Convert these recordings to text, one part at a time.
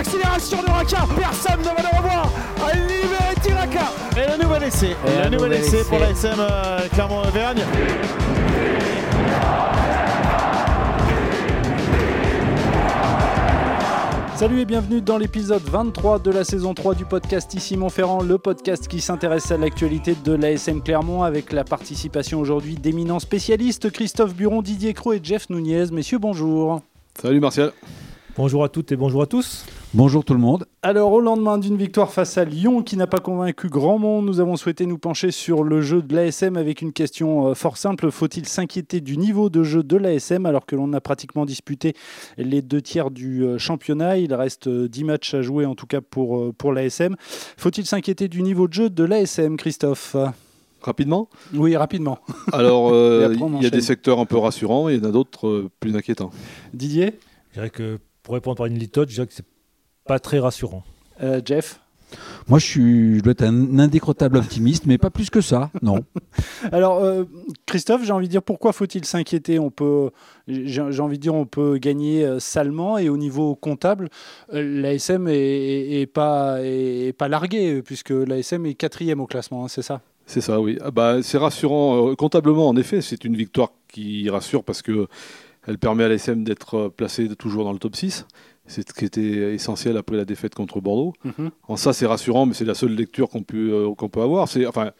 l'accélération de Raka. Personne ne va le revoir. Liberty Raka. Et le nouvel essai. Et le nouvel essai pour la SM euh, Clermont-Auvergne. Salut et bienvenue dans l'épisode 23 de la saison 3 du podcast Ici Montferrand, le podcast qui s'intéresse à l'actualité de l'ASM Clermont avec la participation aujourd'hui d'éminents spécialistes Christophe Buron, Didier Cros et Jeff Nunez. Messieurs, bonjour. Salut Martial. Bonjour à toutes et bonjour à tous. Bonjour tout le monde. Alors au lendemain d'une victoire face à Lyon qui n'a pas convaincu grand monde, nous avons souhaité nous pencher sur le jeu de l'ASM avec une question euh, fort simple. Faut-il s'inquiéter du niveau de jeu de l'ASM alors que l'on a pratiquement disputé les deux tiers du euh, championnat? Il reste 10 euh, matchs à jouer en tout cas pour, pour l'ASM. Faut-il s'inquiéter du niveau de jeu de l'ASM, Christophe? Rapidement? Oui, rapidement. Alors, il y a des secteurs un peu rassurants et il y en a d'autres plus inquiétants. Didier? Je dirais que pour répondre par une litote, je dirais que c'est pas très rassurant. Euh, Jeff moi, je, suis, je dois être un indécrottable optimiste, mais pas plus que ça, non. Alors, euh, Christophe, j'ai envie de dire, pourquoi faut-il s'inquiéter? On peut, j'ai envie de dire, on peut gagner euh, salement et au niveau comptable, l'ASM est, est, pas, est, pas largué puisque l'ASM est quatrième au classement, hein, c'est ça? C'est ça, oui. Ah bah, c'est rassurant comptablement, en effet. C'est une victoire qui rassure parce que elle permet à l'ASM d'être placé toujours dans le top 6. C'est ce qui était essentiel après la défaite contre Bordeaux. Mhm. En ça, c'est rassurant, mais c'est la seule lecture qu'on peut, euh, qu'on peut avoir. C'est, enfin,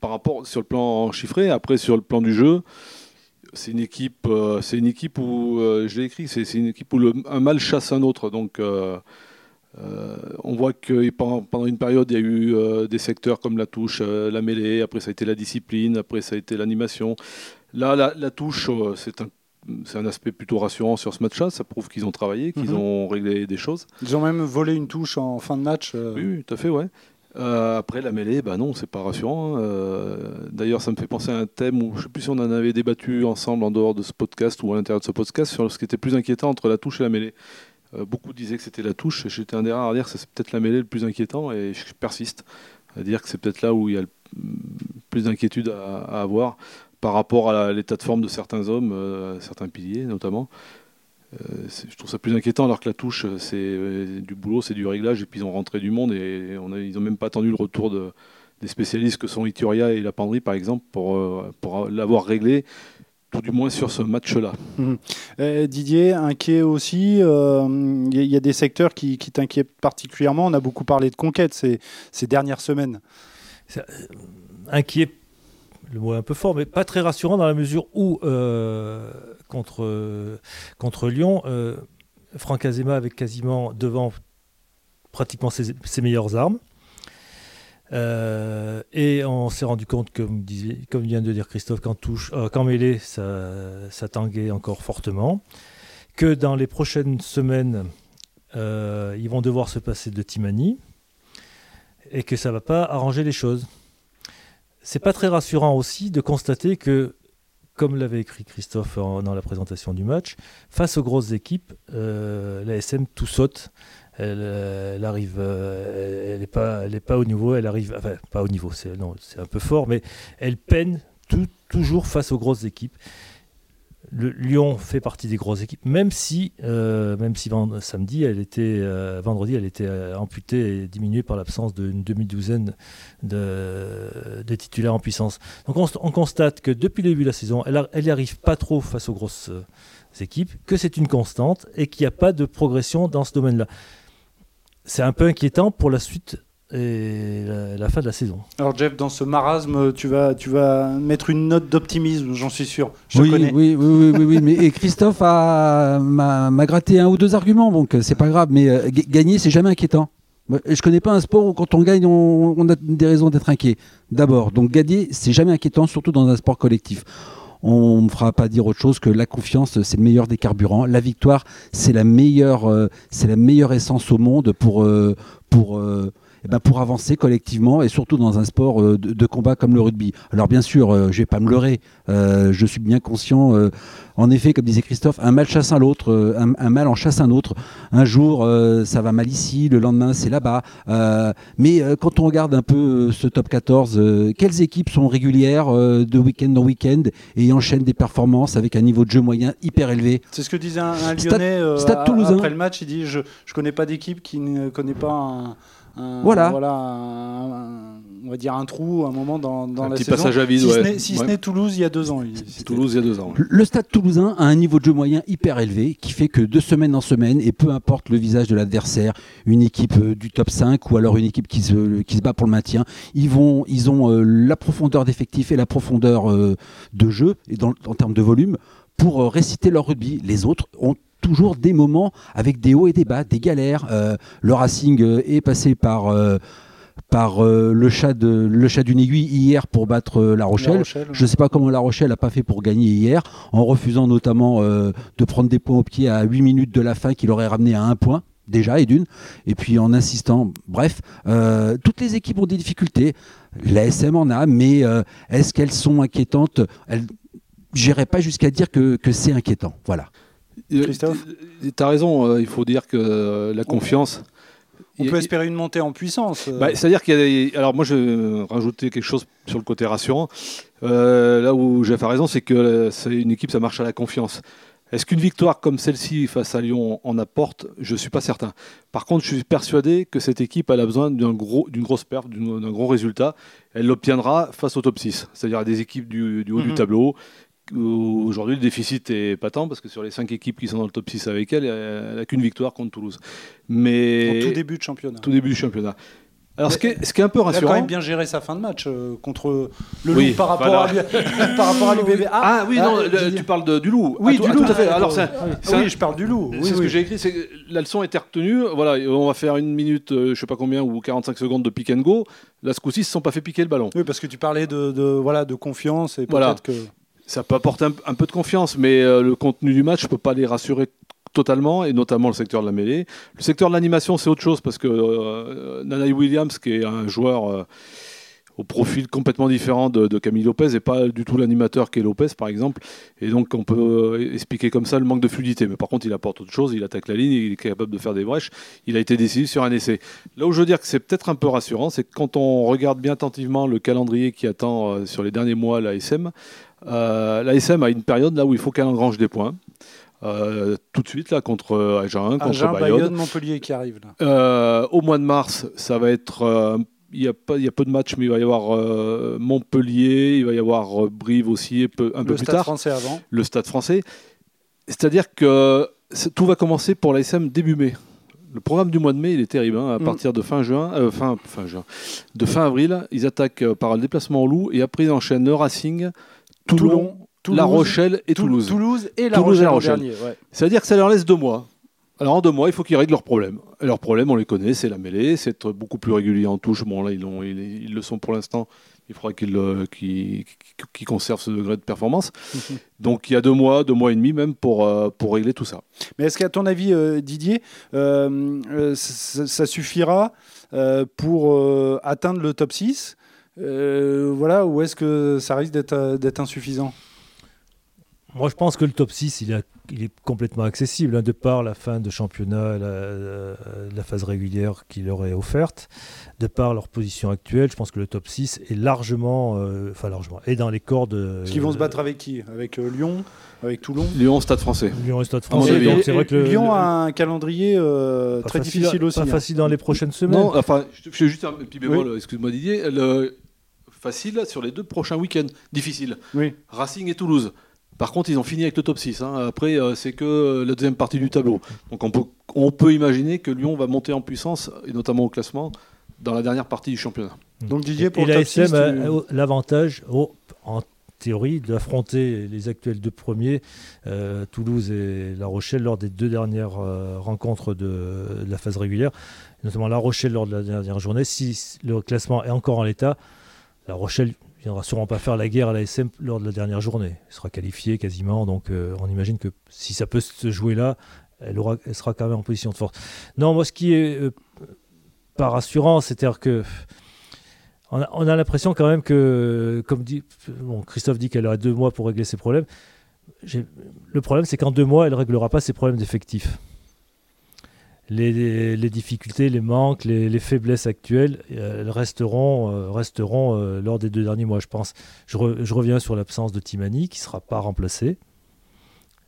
par rapport sur le plan chiffré, après sur le plan du jeu, c'est une équipe, euh, c'est une équipe où, euh, je l'ai écrit, c'est, une équipe où le, un mal chasse un autre. Donc, on voit que pendant, pendant, une période, il y a eu des secteurs comme la touche, la mêlée, après ça a été la discipline, après ça a été l'animation. Là, la, la touche, c'est un c'est un aspect plutôt rassurant sur ce match-là. Ça prouve qu'ils ont travaillé, qu'ils mhm. ont réglé des choses. Ils ont même volé une touche en fin de match. Euh. Oui, tout à fait, ouais. Euh, après la mêlée, bah non, c'est pas rassurant. Hein. Euh, d'ailleurs, ça me fait penser à un thème où je sais plus si on en avait débattu ensemble en dehors de ce podcast ou à l'intérieur de ce podcast sur ce qui était plus inquiétant entre la touche et la mêlée. beaucoup disaient que c'était la touche. J'étais un des rares à dire que c'est peut-être la mêlée le plus inquiétant et je persiste à dire que c'est peut-être là où il y a le plus d'inquiétude à, avoir par rapport à l'état de forme de certains hommes, euh, certains piliers notamment. Euh, je trouve ça plus inquiétant alors que la touche, c'est euh, du boulot, c'est du réglage, et puis ils ont rentré du monde, et on a, ils n'ont même pas attendu le retour de, des spécialistes que sont Ituria et la penderie, par exemple, pour, pour l'avoir réglé, tout du moins sur ce match-là. Mmh. Didier, inquiet aussi, il y, a des secteurs qui, qui t'inquiètent particulièrement, on a beaucoup parlé de conquête ces, ces dernières semaines. Inquiet le mot est un peu fort, mais pas très rassurant dans la mesure où, euh, contre, contre Lyon, euh, Franck Azema avait quasiment devant pratiquement ses, meilleures armes. Euh, et on s'est rendu compte, comme, comme vient de dire Christophe, qu'en touche, mêlée, ça, ça tanguait encore fortement. Que dans les prochaines semaines, ils vont devoir se passer de Timani. Et que ça ne va pas arranger les choses c'est pas très rassurant aussi de constater que, comme l'avait écrit Christophe dans la présentation du match, face aux grosses équipes, euh, l'ASM tout saute. Elle, euh, arrive, euh, elle n'est pas, elle est pas au niveau, elle arrive, enfin pas au niveau, c'est un peu fort, mais elle peine toujours face aux grosses équipes le Lyon fait partie des grosses équipes, même si, euh, même si samedi, elle était, euh, vendredi, elle était euh, amputée et diminuée par l'absence d'une demi-douzaine de, titulaires en puissance. Donc on, constate que depuis le début de la saison, elle n'y arrive pas trop face aux grosses équipes, que c'est une constante et qu'il n'y a pas de progression dans ce domaine-là. C'est un peu inquiétant pour la suite et la, fin de la saison. Alors Jeff, dans ce marasme, tu vas, tu vas mettre une note d'optimisme, j'en suis sûr. Je oui, connais. oui, oui, oui, oui, mais et Christophe m'a gratté un ou deux arguments, donc euh, c'est pas grave. Mais euh, gagner, c'est jamais inquiétant. Je connais pas un sport où quand on gagne, on, a des raisons d'être inquiet. D'abord, donc gagner, c'est jamais inquiétant, surtout dans un sport collectif. On ne fera pas dire autre chose que la confiance, c'est le meilleur des carburants. La victoire, c'est la meilleure, euh, c'est la meilleure essence au monde pour pour ben, pour avancer collectivement et surtout dans un sport de, de, combat comme le rugby. Alors bien sûr, je vais pas me leurrer, je suis bien conscient en effet, comme disait Christophe, un mal chasse un l'autre, euh, un, mal en chasse un autre. Un jour, euh, ça va mal ici, le lendemain, c'est là-bas. Euh, mais quand on regarde un peu ce top 14, quelles équipes sont régulières de week-end en week-end et enchaînent des performances avec un niveau de jeu moyen hyper élevé? C'est ce que disait un, Lyonnais après le match. Il dit Je ne connais pas d'équipe qui ne connaît pas un voilà. voilà on va dire un trou, un moment dans, dans un la petit saison. passage à vide, si ce n'est Toulouse il y a deux ans. Toulouse il y a deux ans. Le stade toulousain a un niveau de jeu moyen hyper élevé qui fait que de semaine en semaine, et peu importe le visage de l'adversaire, une équipe euh, du top 5 ou alors une équipe qui se, qui se bat pour le maintien, ils, vont, ils ont euh, la profondeur d'effectif et la profondeur euh, de jeu, et dans, en termes de volume, pour réciter leur rugby. Les autres ont toujours des moments avec des hauts et des bas, des galères. Euh, le Racing euh, est passé par euh, par le chat de le chat d'une aiguille hier pour battre la Rochelle. Je ne sais pas comment la Rochelle a pas fait pour gagner hier, en refusant notamment de prendre des points au pied à 8 minutes de la fin qui l'aurait ramené à un point déjà et d'une, et puis en insistant. Bref, toutes les équipes ont des difficultés. La SM en a, mais est-ce qu'elles sont inquiétantes? J'irai pas jusqu'à dire que, que c'est inquiétant. Voilà. Euh, Christophe Tu as raison, euh, il faut dire que euh, la confiance. On peut espérer une montée en puissance. Bah, c'est-à-dire qu'il y a Alors, moi, je vais rajouter quelque chose sur le côté rassurant. là où Jeff a raison, c'est que c'est une équipe, ça marche à la confiance. Est-ce qu'une victoire comme celle-ci face à Lyon en apporte? Je ne suis pas certain. Par contre, je suis persuadé que cette équipe elle a besoin d'une gros, grosse perte, d'un gros résultat. Elle l'obtiendra face au top 6, c'est-à-dire à des équipes du, haut du mhm. tableau Aujourd'hui, le déficit est patent parce que sur les cinq équipes qui sont dans le top 6 avec elle, elle n'a qu'une victoire contre Toulouse. Mais tout début de championnat. Tout début du championnat. Alors, ce qui, est, ce qui, est, un peu rassurant. Il a quand même bien géré sa fin de match euh, contre le Loup par rapport, à, par rapport à l'UBB. Ah, oui, non, ah, tu parles du Loup. Oui, du Loup. Tout à fait. Alors, ah, oui, je parle du Loup. c'est ce que j'ai écrit. C'est la leçon était retenue. Voilà, on va faire une minute, euh, je sais pas combien, ou 45 secondes de pick and go. Là, ce coup-ci, ils ne se sont pas fait piquer le ballon. Oui, parce que tu parlais de, de voilà, de confiance et peut-être que ça peut apporter un, peu de confiance, mais euh, le contenu du match ne peut pas les rassurer totalement, et notamment le secteur de la mêlée. Le secteur de l'animation, c'est autre chose, parce que euh, Nanaï Williams, qui est un joueur euh, au profil complètement différent de, Camille Lopez, et pas du tout l'animateur qu'est Lopez, par exemple, et donc on peut expliquer comme ça le manque de fluidité. Mais par contre, il apporte autre chose, il attaque la ligne, il est capable de faire des brèches, il a été décisif sur un essai. Là où je veux dire que c'est peut-être un peu rassurant, c'est que quand on regarde bien attentivement le calendrier qui attend sur les derniers mois l'ASM, euh, L'ASM a une période là où il faut qu'elle engrange des points. Euh, tout de suite là contre Agen, contre Bayonne. Montpellier qui arrive là. Euh, au mois de mars, ça va être il y, a pas, il y a peu de matchs, mais il va y avoir Montpellier, il va y avoir Brive aussi, un peu, un peu plus tard. Le Stade français avant. Le Stade français. C'est-à-dire que tout va commencer pour l'ASM début mai. Le programme du mois de mai, il est terrible. Hein. À mm. partir de fin juin, fin, fin juin, de fin avril, ils attaquent par le déplacement au Loup et après ils enchaînent le Racing, Toulon, La Rochelle et Toulouse. Toulouse et La Rochelle. C'est-à-dire que ça leur laisse deux mois. Alors en deux mois, il faut qu'ils règlent leurs problèmes. Et leurs problèmes, on les connaît, c'est la mêlée, c'est être beaucoup plus régulier en touche. Bon là, ils, ils, le sont pour l'instant. Il faudra qu'ils euh, conservent ce degré de performance. Donc il y a deux mois, deux mois et demi même pour, euh, pour régler tout ça. Mais est-ce qu'à ton avis, euh, Didier, ça, suffira pour atteindre le top 6 euh, voilà, ou est-ce que ça risque d'être euh, insuffisant? Moi, je pense que le top 6, il, il est complètement accessible, hein, de par la fin de championnat, la, la phase régulière qu'il leur est offerte, de par leur position actuelle. Je pense que le top 6 est largement, euh, enfin largement, est dans les cordes. Est-ce qu'ils vont se battre avec qui? Avec Lyon? Avec Toulon? Lyon, Stade français. Lyon et Stade français. Donc, vrai que Lyon a un calendrier très difficile aussi. Pas hein. facile dans les prochaines semaines. Non, enfin, je fais juste un petit bémol, excuse-moi Didier. Le, facile sur les deux prochains week-ends difficiles. Oui. Racing et Toulouse. Par contre, ils ont fini avec le top 6. Hein. Après, euh, c'est que euh, la deuxième partie du tableau. Donc on peut, on peut imaginer que Lyon va monter en puissance, et notamment au classement, dans la dernière partie du championnat. Donc Didier, pour le top 6, a l'avantage, en théorie, d'affronter les actuels deux premiers, euh, Toulouse et La Rochelle, lors des deux dernières rencontres de, de, la phase régulière, notamment La Rochelle lors de la dernière journée. Si le classement est encore en l'état, la Rochelle ne viendra sûrement pas faire la guerre à la SM lors de la dernière journée. Elle sera qualifiée quasiment, donc euh, on imagine que si ça peut se jouer là, elle, aura, sera quand même en position de force. Non, moi, ce qui est euh, pas rassurant. C'est-à-dire que on a, l'impression quand même que, comme dit bon, Christophe dit qu'elle aurait deux mois pour régler ses problèmes. Le problème, c'est qu'en deux mois, elle ne réglera pas ses problèmes d'effectifs. Les, difficultés, les manques, les, faiblesses actuelles, elles resteront, euh, resteront euh, lors des deux derniers mois, je pense. Je, je reviens sur l'absence de Timani, qui ne sera pas remplacé.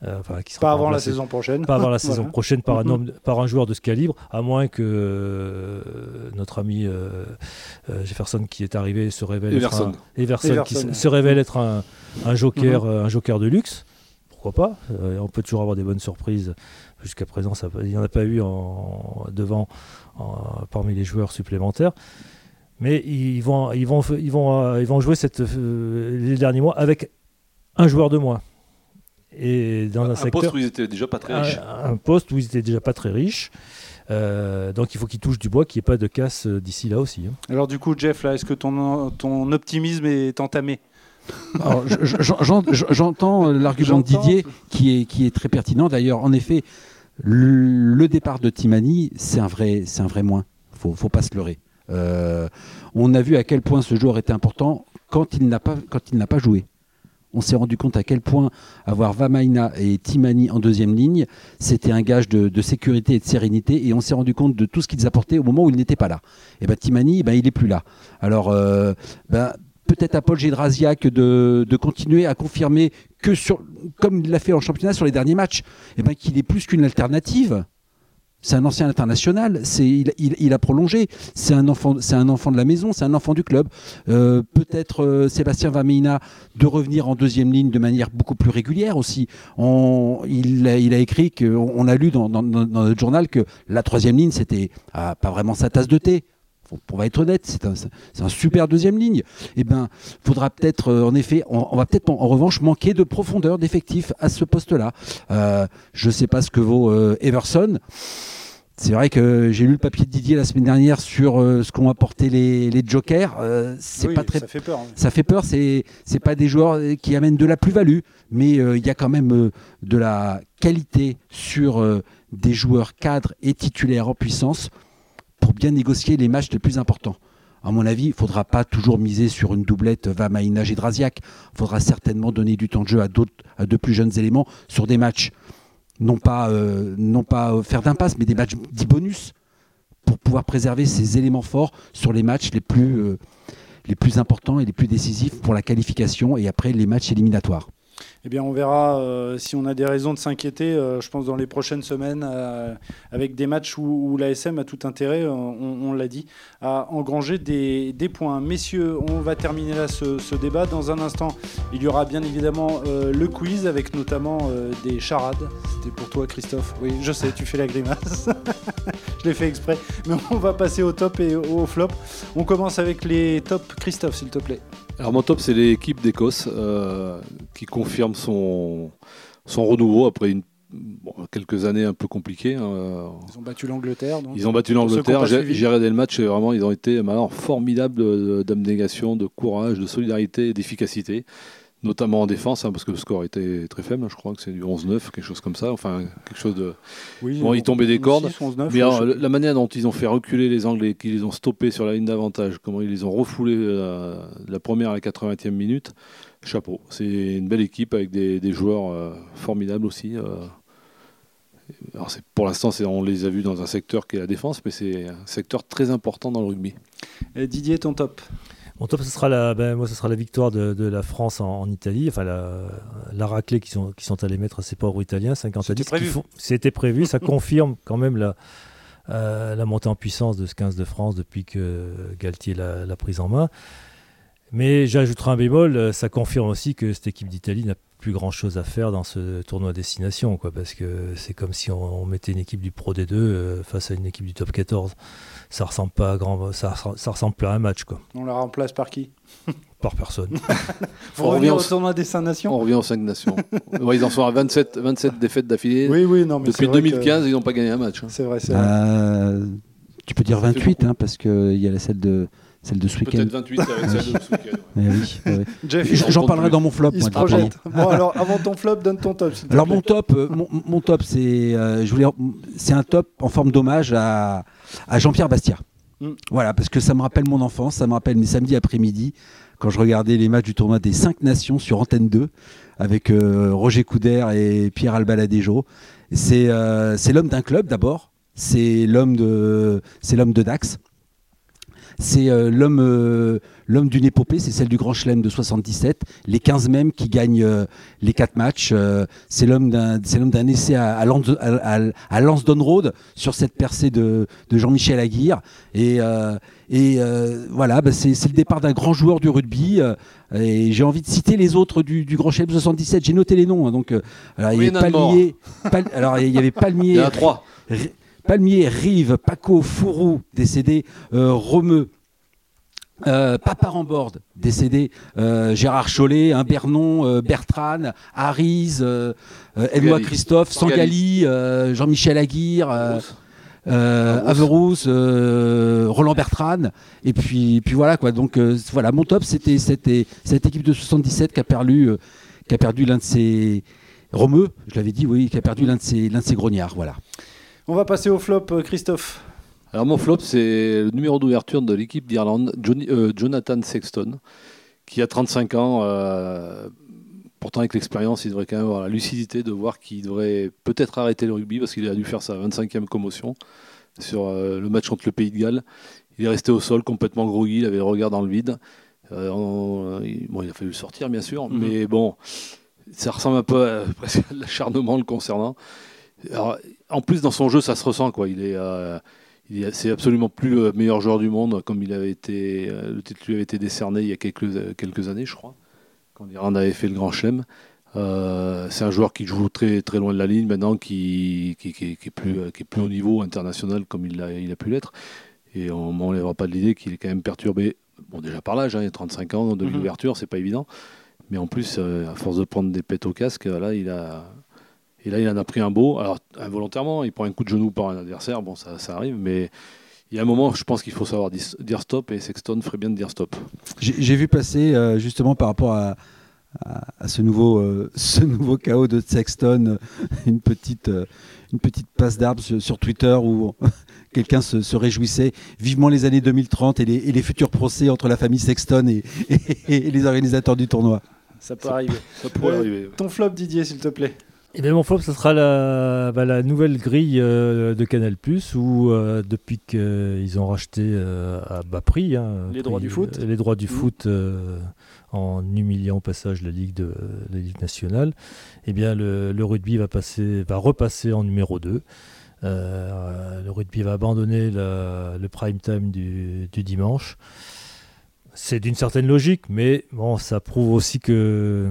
Euh, pas avant la saison prochaine. Pas avant la saison prochaine par un, mm-hmm. homme, par un joueur de ce calibre, à moins que euh, notre ami euh, Jefferson qui est arrivé se révèle être un, Everson, qui se, révèle être un, un joker, un joker de luxe. Pourquoi pas On peut toujours avoir des bonnes surprises. Jusqu'à présent, ça, il n'y en a pas eu en, devant parmi les joueurs supplémentaires. Mais ils vont, ils vont, ils vont, ils vont jouer cette, les derniers mois avec un joueur de moins et dans un, un poste où ils étaient déjà pas très riches. Un, poste où ils étaient déjà pas très riches. Euh, donc il faut qu'ils touchent du bois, qu'il n'y ait pas de casse euh, d'ici là aussi. Hein. Alors du coup, Jeff, là, est-ce que ton, ton optimisme est entamé? J'entends l'argument de Didier qui est, qui est très pertinent. D'ailleurs, en effet, le, départ de Timani, c'est un vrai, c'est un vrai moins. Faut, faut pas se leurrer. Euh, on a vu à quel point ce joueur était important quand il n'a pas, quand il n'a pas joué on s'est rendu compte à quel point avoir Vamaina et Timani en deuxième ligne, c'était un gage de, sécurité et de sérénité. Et on s'est rendu compte de tout ce qu'ils apportaient au moment où ils n'étaient pas là. Et ben Timani, ben, il n'est plus là. Alors, euh, ben, peut-être à Paul Gédrasiak de, de continuer à confirmer que, sur, comme il l'a fait en championnat sur les derniers matchs, et ben, qu'il est plus qu'une alternative. C'est un ancien international, c'est, il, a prolongé, c'est un, enfant, c'est un enfant de la maison, c'est un enfant du club. Euh, peut-être euh, Sébastien Vameina de revenir en deuxième ligne de manière beaucoup plus régulière aussi. On, il, a, il, a, écrit, qu'on, on a lu dans, dans, dans, notre journal que la troisième ligne, c'était ah, pas vraiment sa tasse de thé pour être honnête, c'est un, super deuxième ligne. Eh ben, faudra peut-être, euh, en effet, on, va peut-être en, revanche manquer de profondeur d'effectif à ce poste-là. Euh, je ne sais pas ce que vaut euh, Everson. C'est vrai que j'ai lu le papier de Didier la semaine dernière sur ce qu'ont apporté les, les jokers. c'est pas très. Ça fait peur. Hein. Ça fait peur. C'est c'est pas des joueurs qui amènent de la plus-value, mais il y a quand même de la qualité sur des joueurs cadres et titulaires en puissance pour bien négocier les matchs les plus importants. À mon avis, il ne faudra pas toujours miser sur une doublette Vamaina et Draziak. Il faudra certainement donner du temps de jeu à, à de plus jeunes éléments sur des matchs, non pas, euh, non pas faire d'impasse, mais des matchs dits bonus, pour pouvoir préserver ces éléments forts sur les matchs les plus, euh, les plus importants et les plus décisifs pour la qualification et après les matchs éliminatoires. Eh bien, on verra euh, si on a des raisons de s'inquiéter, euh, je pense, dans les prochaines semaines, euh, avec des matchs où, l'ASM a tout intérêt, on, l'a dit, à engranger des, points. Messieurs, on va terminer là ce, débat. Dans un instant, il y aura bien évidemment le quiz, avec notamment des charades. C'était pour toi, Christophe. Oui, je sais, tu fais la grimace. je l'ai fait exprès. Mais on va passer au top et au flop. On commence avec les tops. Christophe, s'il te plaît. Alors mon top, c'est l'équipe d'Écosse euh, qui confirme son, son renouveau après une, quelques années un peu compliquées. Hein. Ils ont battu l'Angleterre. Ils ont battu l'Angleterre. J'ai regardé le match et vraiment, ils ont été formidables d'abnégation, de courage, de solidarité et d'efficacité notamment en défense, hein, parce que le score était très faible, je crois que c'est du 11-9, quelque chose comme ça, enfin quelque chose de... Oui, bon, ils tombaient des cordes, mais la manière dont ils ont fait reculer les Anglais, qu'ils les ont stoppés sur la ligne d'avantage, comment ils les ont refoulés euh, la première à la 80e minute, chapeau. C'est une belle équipe avec des, joueurs euh, formidables aussi. Euh. Alors pour l'instant, on les a vus dans un secteur qui est la défense, mais c'est un secteur très important dans le rugby. Didier, ton top? Mon top, ce sera la, ben, moi, ce sera la victoire de, la France en, Italie, enfin la, la raclée qui sont, qui sont allés mettre à ces pauvres italiens, 50 à 10. C'était prévu, ça confirme quand même la, euh, la montée en puissance de ce 15 de France depuis que Galtier l'a prise en main. Mais j'ajouterai un bémol, euh, ça confirme aussi que cette équipe d'Italie n'a plus grand chose à faire dans ce tournoi à destination, quoi, parce que c'est comme si on, mettait une équipe du Pro D2 euh, face à une équipe du Top 14 ça ressemble pas à grand, ça, ça ressemble plus à un match quoi. On la remplace par qui? Par personne. on revient au tournoi des 5 nations? On revient aux 5 nations. ils en sont à 27, 27 défaites d'affilée. Oui, oui, non, mais Depuis 2015, ils n'ont pas gagné un match. Hein. C'est vrai, c'est euh, tu peux dire 28, hein, parce qu'il y a la celle de, celle de ce week-end. Peut-être 28 avec celle de ce week-end. oui, J'en parlerai dans mon flop. Il se projette. bon, alors, avant ton flop, donne ton top. Alors, mon top, euh, mon, mon, top, c'est euh, un top en forme d'hommage à, à Jean-Pierre Bastia. Mm. Voilà, parce que ça me rappelle mon enfance, ça me rappelle mes samedis après-midi, quand je regardais les matchs du tournoi des 5 nations sur Antenne 2, avec euh, Roger Coudert et Pierre Albaladejo. C'est euh, c'est l'homme d'un club d'abord, c'est l'homme de, l'homme de Dax. C'est euh, l'homme, euh, l'homme d'une épopée, c'est celle du Grand Chelem de 77, les 15 mêmes qui gagnent euh, les 4 matchs. c'est l'homme d'un, c'est l'homme d'un essai à, à, Lance, à, Road sur cette percée de, de Jean-Michel Aguirre. Et, et voilà, bah, c'est, le départ d'un grand joueur du rugby. et j'ai envie de citer les autres du, du Grand Chelem 77. J'ai noté les noms. Hein, donc, alors, il y avait Palmier. alors, il y avait Palmier. Il y en a trois. Palmier, Rive, Paco, Fourou, décédé, euh, Romeu, euh, Paparambord, décédé, euh, Gérard Chollet, hein, Bernon, euh, Bertrand, Ariz, Edouard Christophe, Sangali, Jean-Michel Aguirre, Averrousse, Roland Bertrand, et puis, puis voilà quoi. Donc voilà, mon top c'était cette équipe de 77 qui a perdu, qui a perdu l'un de ses Romeu, je l'avais dit, oui, qui a perdu l'un de ses, l'un de ses grognards, voilà. On va passer au flop, euh, Christophe. Alors mon flop, c'est le numéro d'ouverture de l'équipe d'Irlande, euh, Jonathan Sexton, qui a 35 ans. Euh, pourtant, avec l'expérience, il devrait quand même avoir la lucidité de voir qu'il devrait peut-être arrêter le rugby parce qu'il a dû faire sa 25e commotion sur le match contre le Pays de Galles. Il est resté au sol complètement groggy, il avait le regard dans le vide. bon, il a fallu le sortir, bien sûr, mhm. mais bon, ça ressemble un peu à, presque à l'acharnement le concernant. Alors, en plus, dans son jeu, ça se ressent. Quoi. Il est, euh, c'est absolument plus le meilleur joueur du monde, comme il avait été, euh, le titre lui avait été décerné il y a quelques, quelques années, je crois, quand Irlande avait fait le Grand Chelem. Euh, c'est un joueur qui joue très, très loin de la ligne maintenant, qui, qui, qui, est, plus, qui est plus au niveau international comme il a, il a pu l'être. Et on m'enlèvera pas de l'idée qu'il est quand même perturbé, bon déjà par l'âge, hein, il a 35 ans, de mhm. l'ouverture, c'est pas évident. Mais en plus, à force de prendre des pètes au casque, là, il a, et là, il en a pris un beau. Alors, involontairement, il prend un coup de genou par un adversaire. Bon, ça, ça arrive, mais il y a un moment, je pense qu'il faut savoir dire stop et Sexton ferait bien de dire stop. J'ai vu passer, euh, justement, par rapport à, à, ce, nouveau, euh, ce nouveau chaos de Sexton, une petite, euh, une petite passe d'arbre sur, Twitter où quelqu'un se, réjouissait vivement les années 2030 et les, et les, futurs procès entre la famille Sexton et, et, les organisateurs du tournoi. Ça peut arriver. Ça pourrait arriver. Ton flop, Didier, s'il te plaît. Et bien mon flop, ce sera la, bah, la nouvelle grille euh, de Canal+, où euh, depuis qu'ils ont racheté euh, à bas prix hein, les droits du foot, les droits du mmh. foot en humiliant au passage la Ligue, de, la Ligue nationale, eh bien le, le, rugby va, passer, va repasser en numéro 2. le rugby va abandonner le prime time du, du dimanche. C'est d'une certaine logique, mais bon, ça prouve aussi que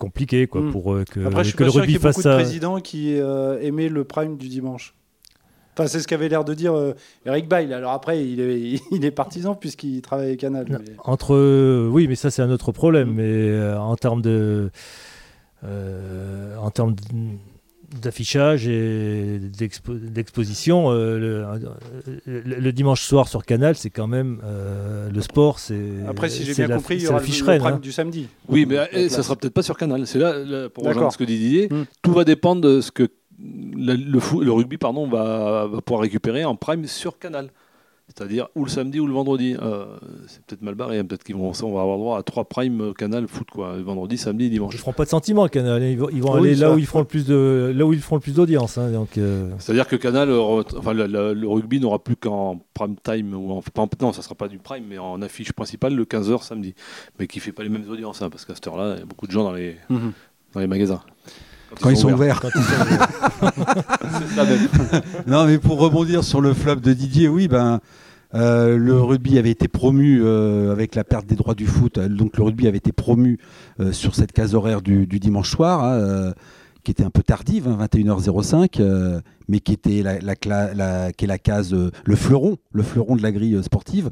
compliqué quoi, hmm. pour euh, que, Après, je suis que le rugby y fasse beaucoup de présidents qui euh, aimaient le prime du dimanche. Enfin, c'est ce qu'avait l'air de dire euh, Eric Bail. Alors après, il est, il est partisan puisqu'il travaille avec Canal. Entre, oui, mais ça c'est un autre problème. Hmm. Mais en termes de, en termes de, d'affichage et d'exposition. Euh, le, dimanche soir sur Canal, c'est quand même euh, le sport. C'est après, si j'ai bien compris, il y aura le, hein. du samedi. Oui, mais eh, ça sera peut-être pas sur Canal. C'est là, pour rejoindre ce que dit Didier, hmm. tout va dépendre de ce que le, le, rugby pardon va, va pouvoir récupérer en prime sur Canal c'est-à-dire ou le samedi ou le vendredi. Euh, c'est peut-être mal barré, hein. peut-être qu'ils vont, on va avoir droit à trois prime canal foot quoi, le vendredi, samedi, dimanche. Ils feront pas de sentiment canal, ils vont, aller là où ils feront le plus de, là où ils feront le plus d'audience. Hein, donc. Euh. C'est-à-dire que canal, euh, enfin le, rugby n'aura plus qu'en prime time ou en, non, ça sera pas du prime, mais en affiche principale le 15h samedi, mais qui fait pas les mêmes audiences, hein, parce qu'à cette heure-là, il y a beaucoup de gens dans les, mhm. dans les magasins. Quand, ils, sont ouverts. non, mais pour rebondir sur le flop de Didier, oui, ben. Euh, le rugby avait été promu euh, avec la perte des droits du foot, donc le rugby avait été promu euh, sur cette case horaire du, dimanche soir, hein, qui était un peu tardive, 21h05, hein, mais qui était la, est la case, le fleuron, le fleuron de la grille sportive.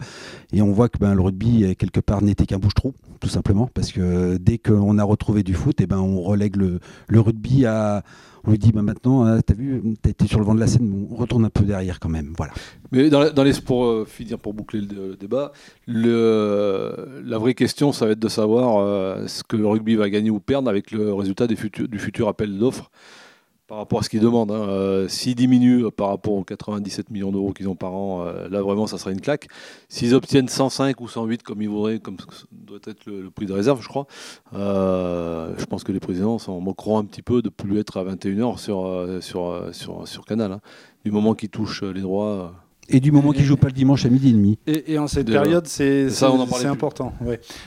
Et on voit que ben, le rugby quelque part n'était qu'un bouche-trou, tout simplement, parce que dès qu'on a retrouvé du foot, eh ben on relègue le, rugby à on lui dit bah, maintenant, hein, tu as vu, été sur le vent de la scène, on retourne un peu derrière quand même. Voilà. Mais dans, les, pour euh, finir, pour boucler le, débat, la vraie question, ça va être de savoir euh, ce que le rugby va gagner ou perdre avec le résultat du futur appel d'offres. Par rapport à ce qu'ils demandent. Hein. Euh, s'ils diminuent par rapport aux 97 millions d'euros qu'ils ont par an, euh, là vraiment ça serait une claque. S'ils obtiennent 105 ou 108 comme ils voudraient, comme doit être le, prix de réserve, je crois, euh, je pense que les présidents s'en moqueront un petit peu de plus être à 21h sur, sur, sur, Canal. Hein. Du moment qu'ils touchent les droits. Et du moment qu'il joue pas le dimanche à midi et demi. Et, en cette période, c'est important.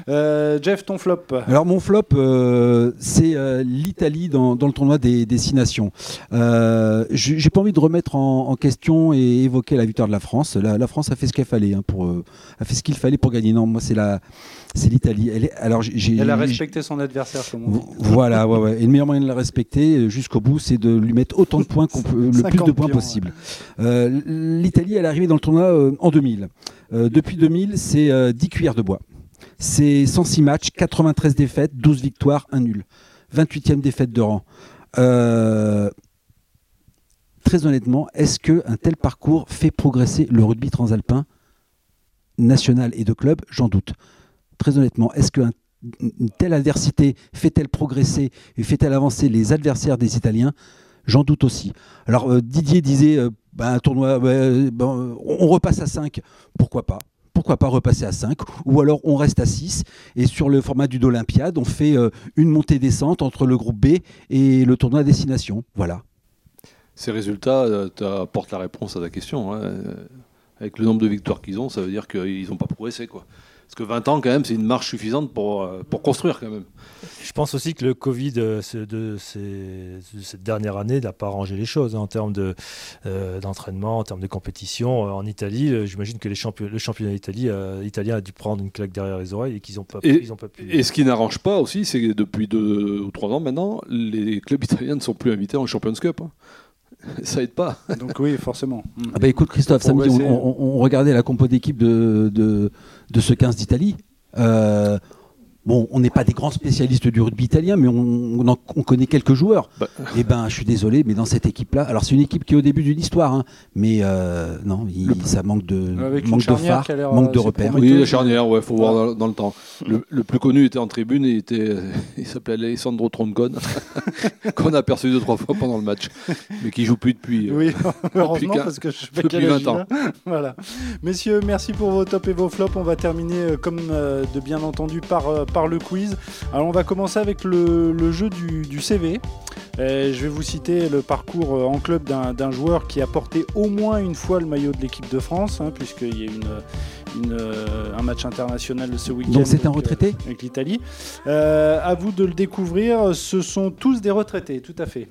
Euh, Jeff, ton flop Alors mon flop, euh, c'est euh, l'Italie dans, le tournoi des, des Six Nations. J'ai pas envie de remettre en, question et évoquer la victoire de la France. La, France a fait ce qu'il fallait hein, pour, a fait ce qu'il fallait pour gagner. Non, moi c'est la, c'est l'Italie. Elle, alors, Elle a respecté son adversaire, comme on dit. Voilà, ouais, ouais. Et le meilleur moyen de la respecter jusqu'au bout, c'est de lui mettre autant de points qu'on peut, le plus de points possible. Euh, L'Italie, elle est arrivée dans le tournoi euh, en 2000. depuis 2000, c'est 10 cuillères de bois. C'est 106 matchs, 93 défaites, 12 victoires, 1 nul. 28e défaite de rang. très honnêtement, est-ce qu'un tel parcours fait progresser le rugby transalpin national et de club? J'en doute très honnêtement, est-ce qu'une telle adversité fait-elle progresser et fait-elle avancer les adversaires des Italiens? J'en doute aussi. Alors euh, Didier disait, euh, bah, un tournoi, on repasse à 5, pourquoi pas? Pourquoi pas repasser à 5 Ou alors on reste à 6 et sur le format du d'Olympiade, on fait euh, une montée-descente entre le groupe B et le tournoi à destination. Voilà. Ces résultats apportent la réponse à ta question. Hein. Avec le nombre de victoires qu'ils ont, ça veut dire qu'ils n'ont pas progressé. Quoi. Parce que 20 ans, quand même, c'est une marche suffisante pour, euh, pour construire, quand même. Je pense aussi que le Covid euh, de, cette dernière année n'a pas arrangé les choses hein, en termes euh, d'entraînement, en termes de compétition. En Italie, j'imagine que les le championnat italien a dû prendre une claque derrière les oreilles et qu'ils n'ont pas, pas pu. Et ce qui n'arrange pas aussi, c'est que depuis deux ou trois ans maintenant, les clubs italiens ne sont plus invités en Champions Cup. Hein. ça aide pas. Donc oui, forcément. Ah bah écoute Christophe, samedi on, regardait la compo d'équipe de, de, de, ce 15 d'Italie. Euh, Bon, on n'est pas des grands spécialistes du rugby italien, mais on, connaît quelques joueurs. Bah. Et eh ben, je suis désolé, mais dans cette équipe-là, alors c'est une équipe qui est au début d'une histoire, hein, mais euh, non, ça manque de manque de phare, manque de euh, repères. Oui, la charnière, ouais, faut voir dans, le temps. Le, plus connu était en tribune, était, il s'appelait Alessandro Troncone, qu'on a aperçu deux trois fois pendant le match, mais qui joue plus depuis. Oui, heureusement parce que je fais depuis 20 ans. voilà, messieurs, merci pour vos tops et vos flops. On va terminer euh, comme de bien entendu par par le quiz. Alors on va commencer avec le, jeu du, CV. je vais vous citer le parcours euh, en club d'un joueur qui a porté au moins une fois le maillot de l'équipe de France, hein, puisqu'il y a une, euh, un match international ce week-end. Donc c'est un retraité euh, Avec l'Italie. à vous de le découvrir, ce sont tous des retraités, tout à fait.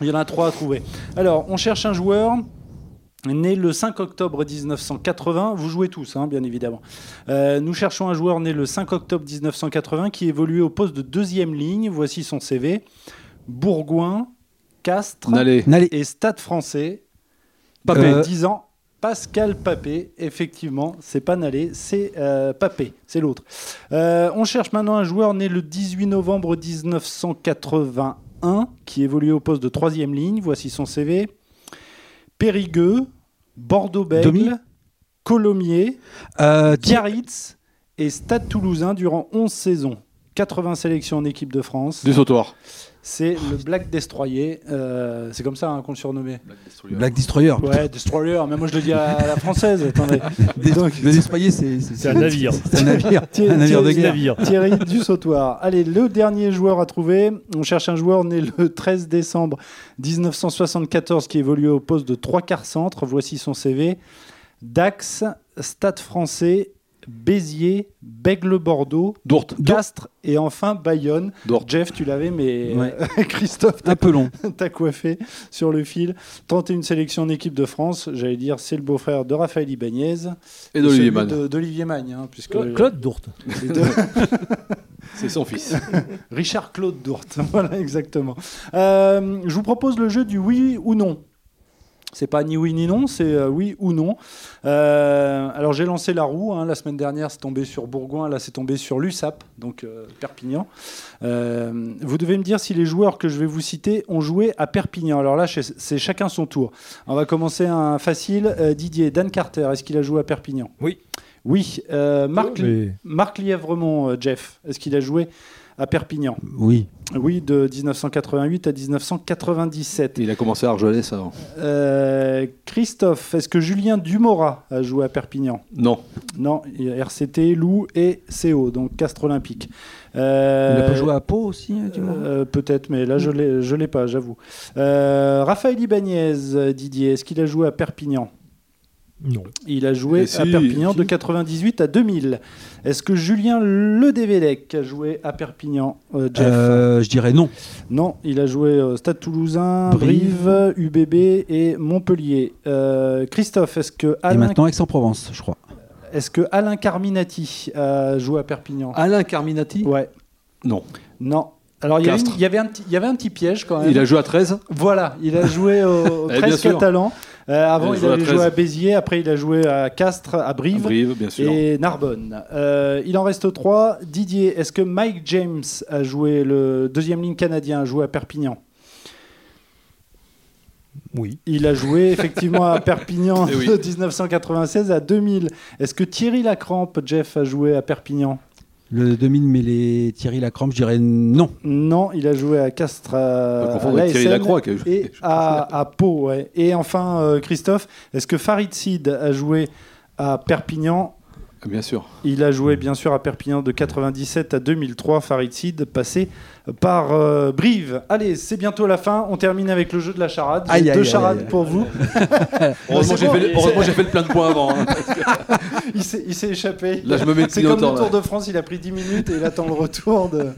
Il y en a trois à trouver. Alors, on cherche un joueur Né le 5 octobre 1980, vous jouez tous, hein, bien évidemment. Euh, nous cherchons un joueur né le 5 octobre 1980 qui évoluait au poste de deuxième ligne. Voici son CV. Bourgoin, Castres et Stade français. Papé. 10 euh, ans. Pascal Papé, effectivement, c'est pas Nalé, c'est euh, Papé, c'est l'autre. on cherche maintenant un joueur né le 18 novembre 1981 qui évoluait au poste de troisième ligne. Voici son CV. Périgueux, Bordeaux-Bègles, Colomiers, euh, Biarritz et Stade Toulousain durant 11 saisons. 80 sélections en équipe de France. Des sautoirs. C'est le Black Destroyer. Euh, c'est comme ça hein, qu'on le surnommait. Black Destroyer. Ouais, Destroyer. Mais moi, je le dis à la française. Attendez. le Destroyer, c'est un navire. C'est un navire. Thierry, un navire de guerre. Thierry du sautoir. Allez, le dernier joueur à trouver. On cherche un joueur né le 13 décembre 1974 qui évolue au poste de trois quarts centre. Voici son CV. Dax, Stade français Béziers, Bègle-Bordeaux, Castres et enfin Bayonne. Jeff, tu l'avais, mais Christophe, un peu long. T'as coiffé sur le fil. Tenter une sélection en équipe de France, j'allais dire, c'est le beau-frère de Raphaël Ibanez et d'Olivier Magne. D'Olivier Magne, hein, puisque Claude Dourte. c'est son fils. Richard Claude Dourte, voilà exactement. Euh, je vous propose le jeu du oui ou non. C'est pas ni oui ni non, c'est euh, oui ou non. Euh, alors j'ai lancé la roue, hein, la semaine dernière c'est tombé sur Bourgoin, là c'est tombé sur l'USAP, donc euh, Perpignan. vous devez me dire si les joueurs que je vais vous citer ont joué à Perpignan. Alors là c'est chacun son tour. On va commencer un facile. Didier, Dan Carter, est-ce qu'il a joué à Perpignan? Oui. Oui. Marc, Marc Lièvremont, Jeff, est-ce qu'il a joué à Perpignan. Oui. Oui, de 1988 à 1997. Il a commencé à Argelès avant. Euh, Christophe, est-ce que Julien Dumora a joué à Perpignan? Non. Non, il y a RCT, Lou et CO, donc Castre Olympique. Euh, Il a pas joué à Pau aussi, hein, Dumora euh, Peut-être, mais là je l'ai, je l'ai pas, j'avoue. Euh, Raphaël Ibanez, euh, Didier, est-ce qu'il a joué à Perpignan? Non. Il a joué à Perpignan si. de 98 à 2000. Est-ce que Julien Ledévélec a joué à Perpignan, euh, Jeff Euh, Je dirais non. Non, il a joué au Stade Toulousain, Brive. Brive, UBB et Montpellier. Euh, Christophe, est-ce que Et maintenant Aix-en-Provence, je crois. est-ce que Alain Carminati a joué à Perpignan? Alain Carminati? Ouais. Non. Non. Alors il y, avait un petit, il y avait un petit piège quand même. Il a joué à 13 Voilà, il a joué au, au Eh, 13 bien sûr. catalan. Euh, avant, Il a il, joué à avait 13. joué à Béziers. Après, il a joué à Castres, à Brive, Brive, bien sûr. et Narbonne. Euh, il en reste trois. Didier, est-ce que Mike James a joué le deuxième ligne canadien, a joué à Perpignan? Oui. Il a joué effectivement à Perpignan Eh oui. de 1996 à 2000. Est-ce que Thierry Lacrampe, Jeff, a joué à Perpignan? Le 2000, mais les Thierry Lacrampe, je dirais non. Non, il a joué à Castres, à, Thierry Lacroix qui a joué. et à, à Pau. ouais. Et enfin, euh, Christophe, est-ce que Farid Sid a joué à Perpignan? Bien sûr. Il a joué bien sûr à Perpignan de 97 à 2003. Farid Sid passé par euh, Brive. Allez, c'est bientôt la fin. On termine avec le jeu de la charade. J'ai Aïe, deux aïe, charades aïe. pour vous. Heureusement, j'ai fait, c'est- heureusement, j'ai fait le plein de points avant. hein. Il s'est il s'est échappé. Là, je me mets C'est comme le Tour là. de France, il a pris 10 minutes et il attend le retour de-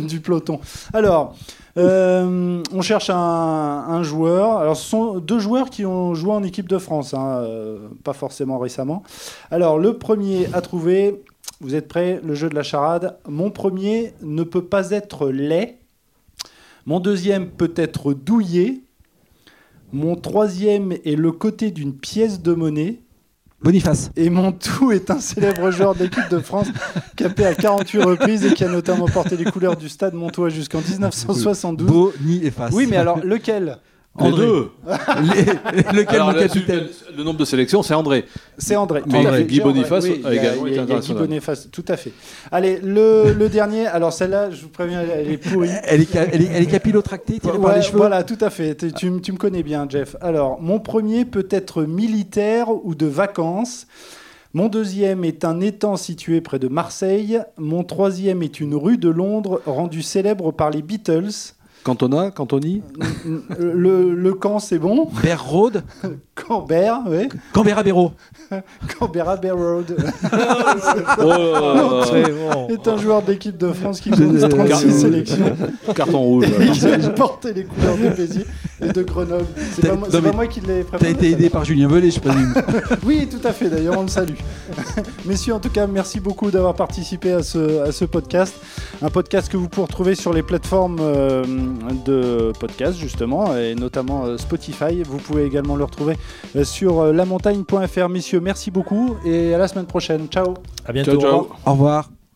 du peloton. Alors, euh, on cherche un, un joueur. Alors, ce sont deux joueurs qui ont joué en équipe de France, hein, euh, pas forcément récemment. Alors, le premier à trouver, vous êtes prêts? Le jeu de la charade. Mon premier ne peut pas être laid. Mon deuxième peut être douillé. Mon troisième est le côté d'une pièce de monnaie. Boniface. Et mon tout est un célèbre joueur de l'équipe de France capé à 48 reprises et qui a notamment porté les couleurs du stade Montois jusqu'en 1972. Boniface. Oui, mais alors lequel? Les André. deux. Les- Lequel, Alors, mon le, capitaine le- le nombre de sélections, c'est André. C'est André. Mais Tout à fait. Guy J'ai André. Boniface Oui, a il y a- également il y a- il été y a Guy international. Boniface, tout à fait. Allez, le, le dernier. Alors celle-là, je vous préviens, elle est pourrie. Elle est, ca- elle est, elle est capillotractée, tirée par Ouais, les cheveux. Voilà, tout à fait. Tu, tu me- tu me connais bien, Jeff. Alors, mon premier peut être militaire ou de vacances. Mon deuxième est un étang situé près de Marseille. Mon troisième est une rue de Londres rendue célèbre par les Beatles. Cantona, Cantoni Le, le camp, c'est bon. Bear Cambert, oui. Canberra Béraud. Canberra Road Oh, est un joueur de l'équipe de France qui compte 36 Euh, sélections. Carton rouge. Il a porté les couleurs de Béziers et de Grenoble. C'est T'as- pas, moi- non, c'est pas mais moi qui l'ai T'as préparé. été aidé par Julien Velay, je présume. Oui, tout à fait. D'ailleurs, on le salue. Messieurs, en tout cas, merci beaucoup d'avoir participé à ce, à ce podcast. Un podcast que vous pouvez retrouver sur les plateformes euh, de podcast, justement, et notamment euh, Spotify. Vous pouvez également le retrouver sur euh, lamontagne.fr. Messieurs, merci beaucoup et à la semaine prochaine. Ciao. À bientôt. Ciao, au ciao. revoir. Au revoir.